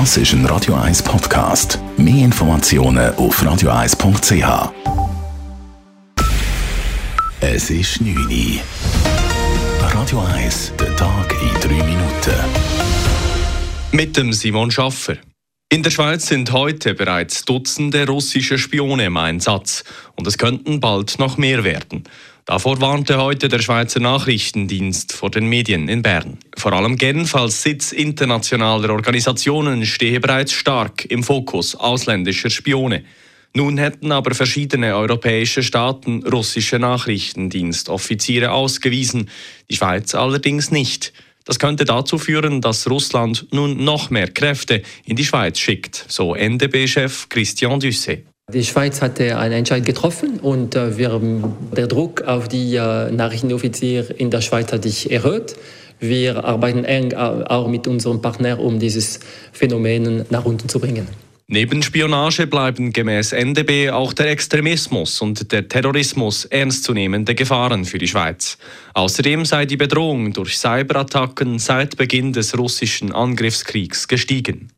Das ist ein Radio 1 Podcast. Mehr Informationen auf radio1.ch. Es ist 9 Uhr. Radio 1, der Tag in 3 Minuten. Mit dem Simon Schaffer. In der Schweiz sind heute bereits Dutzende russische Spione im Einsatz und es könnten bald noch mehr werden. Davor warnte heute der Schweizer Nachrichtendienst vor den Medien in Bern. Vor allem Genf als Sitz internationaler Organisationen stehe bereits stark im Fokus ausländischer Spione. Nun hätten aber verschiedene europäische Staaten russische Nachrichtendienstoffiziere ausgewiesen, die Schweiz allerdings nicht. Das könnte dazu führen, dass Russland nun noch mehr Kräfte in die Schweiz schickt, so NDB-Chef Christian Dusset. Die Schweiz hatte einen Entscheid getroffen und äh, wir, der Druck auf die äh, Nachrichtenoffiziere in der Schweiz hat sich erhöht. Wir arbeiten eng auch mit unserem Partner, um dieses Phänomen nach unten zu bringen. Neben Spionage bleiben gemäß NDB auch der Extremismus und der Terrorismus ernstzunehmende Gefahren für die Schweiz. Außerdem sei die Bedrohung durch Cyberattacken seit Beginn des russischen Angriffskriegs gestiegen.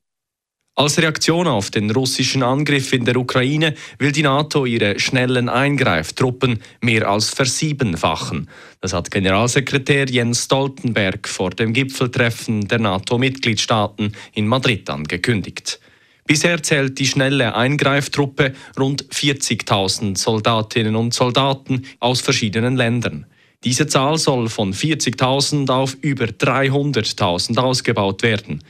Als Reaktion auf den russischen Angriff in der Ukraine will die NATO ihre schnellen Eingreiftruppen mehr als versiebenfachen. Das hat Generalsekretär Jens Stoltenberg vor dem Gipfeltreffen der NATO-Mitgliedstaaten in Madrid angekündigt. Bisher zählt die schnelle Eingreiftruppe rund 40.000 Soldatinnen und Soldaten aus verschiedenen Ländern. Diese Zahl soll von 40.000 auf über 300.000 ausgebaut werden.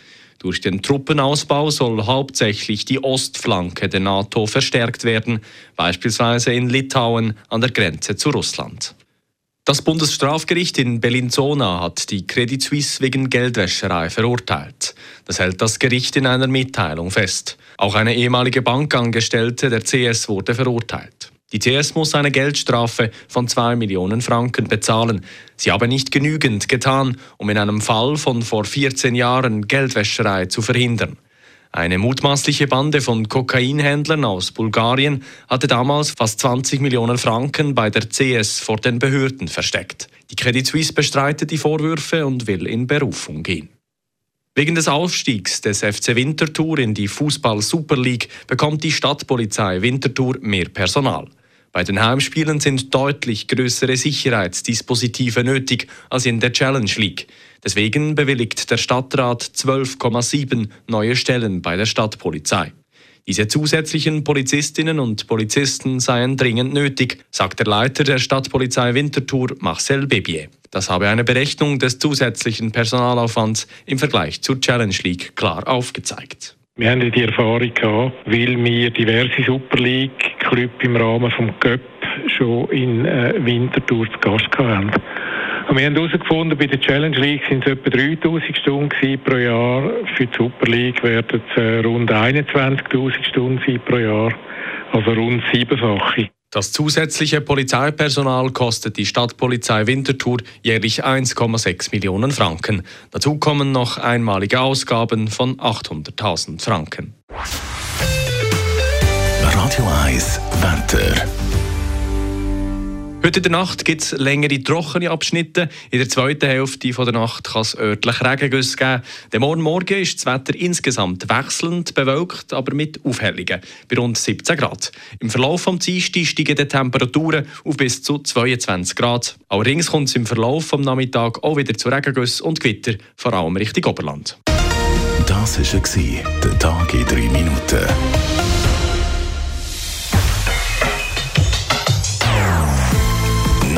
Durch den Truppenausbau soll hauptsächlich die Ostflanke der NATO verstärkt werden, beispielsweise in Litauen an der Grenze zu Russland. Das Bundesstrafgericht in Bellinzona hat die Credit Suisse wegen Geldwäscherei verurteilt. Das hält das Gericht in einer Mitteilung fest. Auch eine ehemalige Bankangestellte der CS wurde verurteilt. Die CS muss eine Geldstrafe von 2 Millionen Franken bezahlen. Sie habe nicht genügend getan, um in einem Fall von vor 14 Jahren Geldwäscherei zu verhindern. Eine mutmaßliche Bande von Kokainhändlern aus Bulgarien hatte damals fast 20 Millionen Franken bei der CS vor den Behörden versteckt. Die Credit Suisse bestreitet die Vorwürfe und will in Berufung gehen. Wegen des Aufstiegs des FC Winterthur in die Fußball Super League bekommt die Stadtpolizei Winterthur mehr Personal. Bei den Heimspielen sind deutlich größere Sicherheitsdispositive nötig als in der Challenge League. Deswegen bewilligt der Stadtrat 12,7 neue Stellen bei der Stadtpolizei. Diese zusätzlichen Polizistinnen und Polizisten seien dringend nötig, sagt der Leiter der Stadtpolizei Winterthur Marcel Bebier. Das habe eine Berechnung des zusätzlichen Personalaufwands im Vergleich zur Challenge League klar aufgezeigt. Wir haben die Erfahrung gehabt, weil wir diverse Super League Clubs im Rahmen des Cup schon in äh, Winterthur zu Gast haben. Und wir haben herausgefunden, bei der Challenge League sind es etwa 3000 Stunden pro Jahr. Für die Super League werden es äh, rund 21.000 Stunden pro Jahr. Also rund siebenfache. Das zusätzliche Polizeipersonal kostet die Stadtpolizei Winterthur jährlich 1,6 Millionen Franken. Dazu kommen noch einmalige Ausgaben von 800.000 Franken. Radio 1 Wetter. Heute in der Nacht gibt es längere trockene Abschnitte. In der zweiten Hälfte der Nacht kann es örtlich Regengüsse geben. Der Morgen Morgen ist das Wetter insgesamt wechselnd bewölkt, aber mit Aufhellungen bei rund 17 Grad. Im Verlauf des Dienstags steigen die Temperaturen auf bis zu 22 Grad. Allerdings kommt es im Verlauf des Nachmittags auch wieder zu Regengüssen und Gewitter, vor allem Richtung Oberland. Das war der Tag in drei Minuten.